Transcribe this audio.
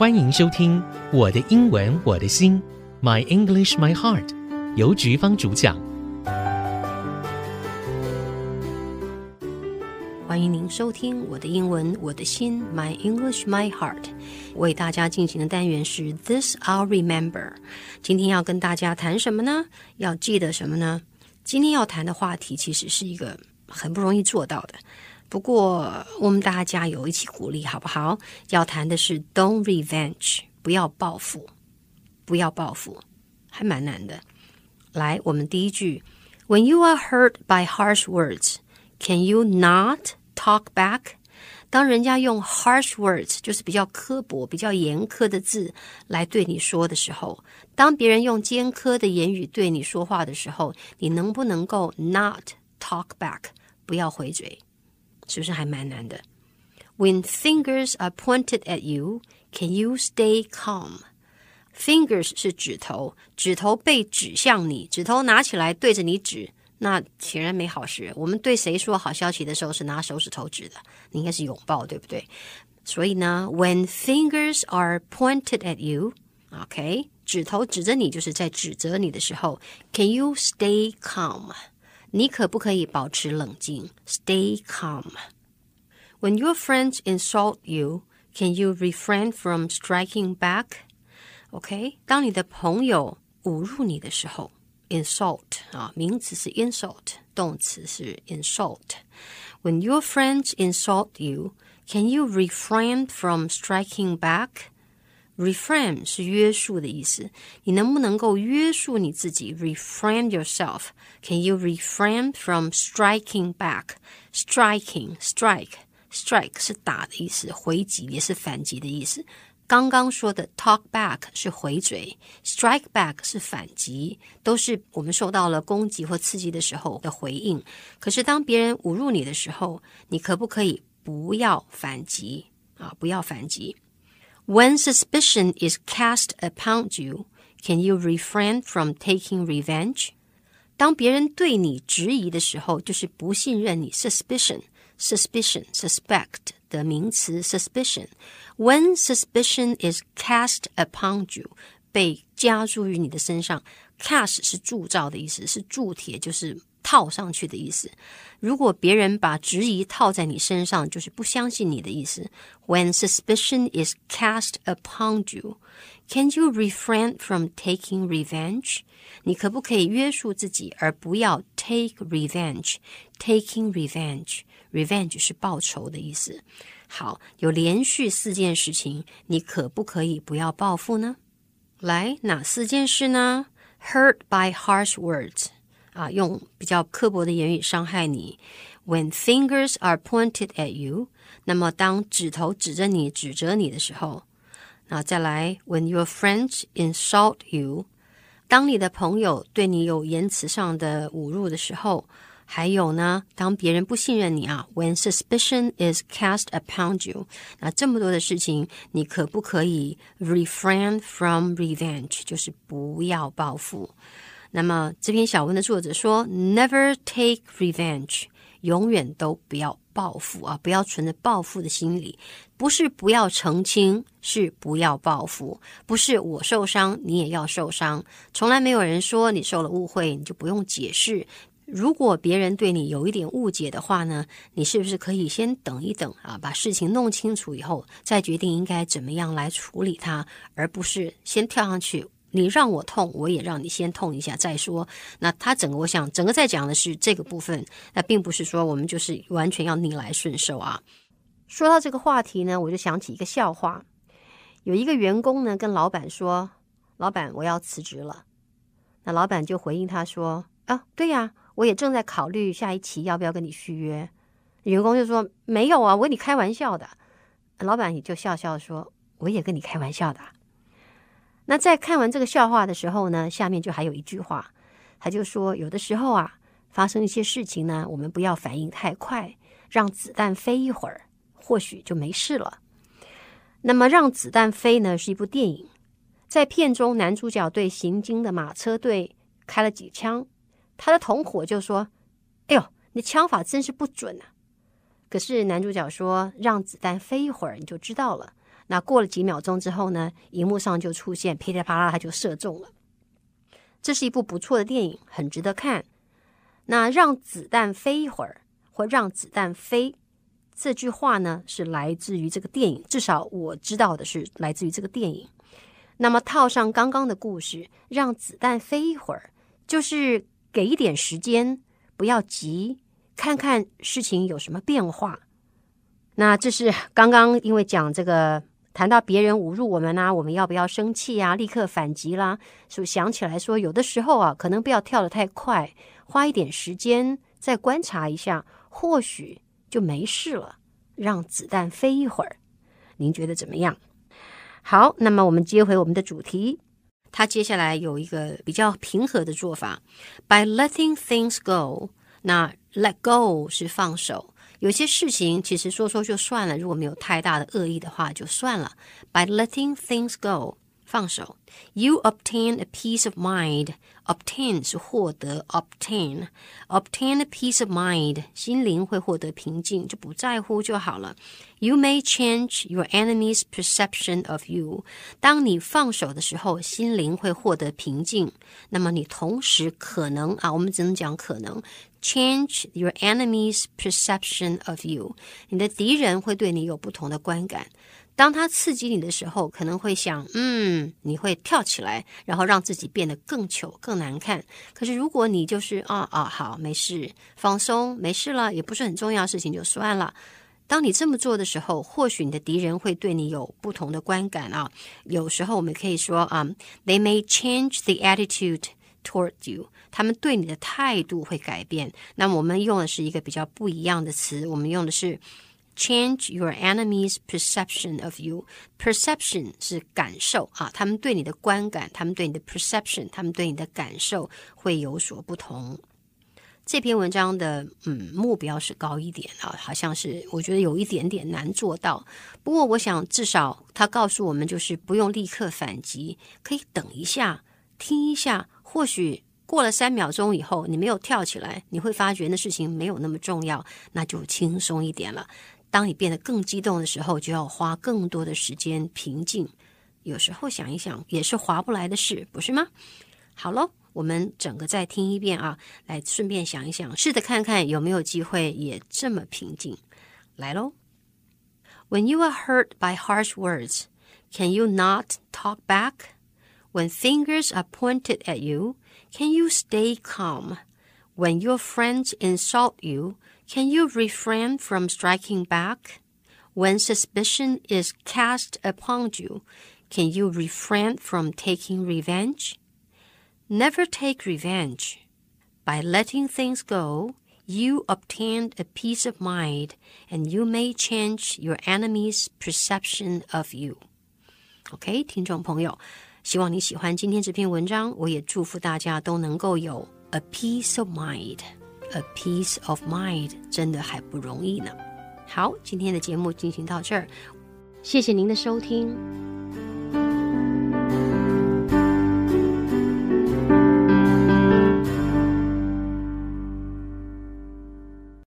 欢迎收听《我的英文我的心》，My English My Heart，由菊芳主讲。欢迎您收听《我的英文我的心》，My English My Heart。为大家进行的单元是 This I'll Remember。今天要跟大家谈什么呢？要记得什么呢？今天要谈的话题其实是一个很不容易做到的。不过，我们大家加油，一起鼓励，好不好？要谈的是 "Don't revenge"，不要报复，不要报复，还蛮难的。来，我们第一句：When you are hurt by harsh words, can you not talk back？当人家用 harsh words，就是比较刻薄、比较严苛的字来对你说的时候，当别人用尖刻的言语对你说话的时候，你能不能够 not talk back？不要回嘴。是不是还蛮难的？When fingers are pointed at you, can you stay calm? Fingers 是指头，指头被指向你，指头拿起来对着你指，那显然没好事。我们对谁说好消息的时候是拿手指头指的？你应该是拥抱，对不对？所以呢，When fingers are pointed at you, OK，指头指着你，就是在指责你的时候，Can you stay calm? 你可不可以保持冷静？Stay calm. When your friends insult you, can you refrain from striking back? OK，当你的朋友侮辱你的时候，insult 啊，名词是 insult，动词是 insult。When your friends insult you, can you refrain from striking back? Refrain 是约束的意思，你能不能够约束你自己？Refrain yourself. Can you refrain from striking back? Striking, strike, strike 是打的意思，回击也是反击的意思。刚刚说的 talk back 是回嘴，strike back 是反击，都是我们受到了攻击或刺激的时候的回应。可是当别人侮辱你的时候，你可不可以不要反击啊？不要反击。When suspicion is cast upon you, can you refrain from taking revenge? 当别人对你质疑的时候，就是不信任你。Suspicion, suspicion, suspect 的名词 suspicion. When suspicion is cast upon you，被加诸于你的身上。Cast 是铸造的意思，是铸铁，就是。 套上去的意思。如果别人把质疑套在你身上，就是不相信你的意思。When suspicion is cast upon you, can you refrain from taking revenge？你可不可以约束自己，而不要 take revenge？Taking revenge，revenge 是报仇的意思。好，有连续四件事情，你可不可以不要报复呢？来，哪四件事呢？Hurt by harsh words。啊，用比较刻薄的言语伤害你。When fingers are pointed at you，那么当指头指着你、指责你的时候，那再来，When your friends insult you，当你的朋友对你有言辞上的侮辱的时候，还有呢，当别人不信任你啊，When suspicion is cast upon you，那这么多的事情，你可不可以 refrain from revenge，就是不要报复？ 那么这篇小文的作者说：“Never take revenge，永远都不要报复啊！不要存着报复的心理，不是不要澄清，是不要报复。不是我受伤，你也要受伤。从来没有人说你受了误会，你就不用解释。如果别人对你有一点误解的话呢，你是不是可以先等一等啊？把事情弄清楚以后，再决定应该怎么样来处理它，而不是先跳上去。”你让我痛，我也让你先痛一下再说。那他整个，我想整个在讲的是这个部分，那并不是说我们就是完全要逆来顺受啊。说到这个话题呢，我就想起一个笑话。有一个员工呢跟老板说：“老板，我要辞职了。”那老板就回应他说：“啊，对呀，我也正在考虑下一期要不要跟你续约。”员工就说：“没有啊，我跟你开玩笑的。”老板也就笑笑说：“我也跟你开玩笑的。”那在看完这个笑话的时候呢，下面就还有一句话，他就说：有的时候啊，发生一些事情呢，我们不要反应太快，让子弹飞一会儿，或许就没事了。那么，让子弹飞呢，是一部电影，在片中男主角对行经的马车队开了几枪，他的同伙就说：“哎呦，你枪法真是不准啊！”可是男主角说：“让子弹飞一会儿，你就知道了。”那过了几秒钟之后呢，荧幕上就出现噼里啪啦，它就射中了。这是一部不错的电影，很值得看。那让子弹飞一会儿，或让子弹飞，这句话呢是来自于这个电影，至少我知道的是来自于这个电影。那么套上刚刚的故事，让子弹飞一会儿，就是给一点时间，不要急，看看事情有什么变化。那这是刚刚因为讲这个。谈到别人侮辱我们啊，我们要不要生气啊？立刻反击啦？是不想起来说，有的时候啊，可能不要跳得太快，花一点时间再观察一下，或许就没事了。让子弹飞一会儿，您觉得怎么样？好，那么我们接回我们的主题，他接下来有一个比较平和的做法，by letting things go。那 let go 是放手。有些事情其实说说就算了，如果没有太大的恶意的话，就算了。By letting things go，放手，you obtain a peace of mind。Obtain 是获得，obtain obtain a peace of mind，心灵会获得平静，就不在乎就好了。You may change your enemy's perception of you。当你放手的时候，心灵会获得平静。那么你同时可能啊，我们只能讲可能。Change your enemy's perception of you，你的敌人会对你有不同的观感。当他刺激你的时候，可能会想，嗯，你会跳起来，然后让自己变得更糗、更 难看。可是如果你就是啊啊，好，没事，放松，没事了，也不是很重要的事情，就算了。当你这么做的时候，或许你的敌人会对你有不同的观感啊。有时候我们可以说啊，They may change the attitude toward you。他们对你的态度会改变。那我们用的是一个比较不一样的词，我们用的是 change your enemy's perception of you。perception 是感受啊，他们对你的观感，他们对你的 perception，他们对你的感受会有所不同。这篇文章的嗯目标是高一点啊，好像是我觉得有一点点难做到。不过我想至少他告诉我们，就是不用立刻反击，可以等一下，听一下，或许。过了三秒钟以后，你没有跳起来，你会发觉那事情没有那么重要，那就轻松一点了。当你变得更激动的时候，就要花更多的时间平静。有时候想一想，也是划不来的事，不是吗？好喽，我们整个再听一遍啊，来顺便想一想，试着看看有没有机会也这么平静。来喽，When you are hurt by harsh words, can you not talk back? When fingers are pointed at you, Can you stay calm when your friends insult you? Can you refrain from striking back when suspicion is cast upon you? Can you refrain from taking revenge? Never take revenge. By letting things go, you obtain a peace of mind, and you may change your enemy's perception of you. OK，听众朋友。希望你喜欢今天这篇文章，我也祝福大家都能够有 a peace of A peace of mind 真的还不容易呢。好，今天的节目进行到这儿，谢谢您的收听。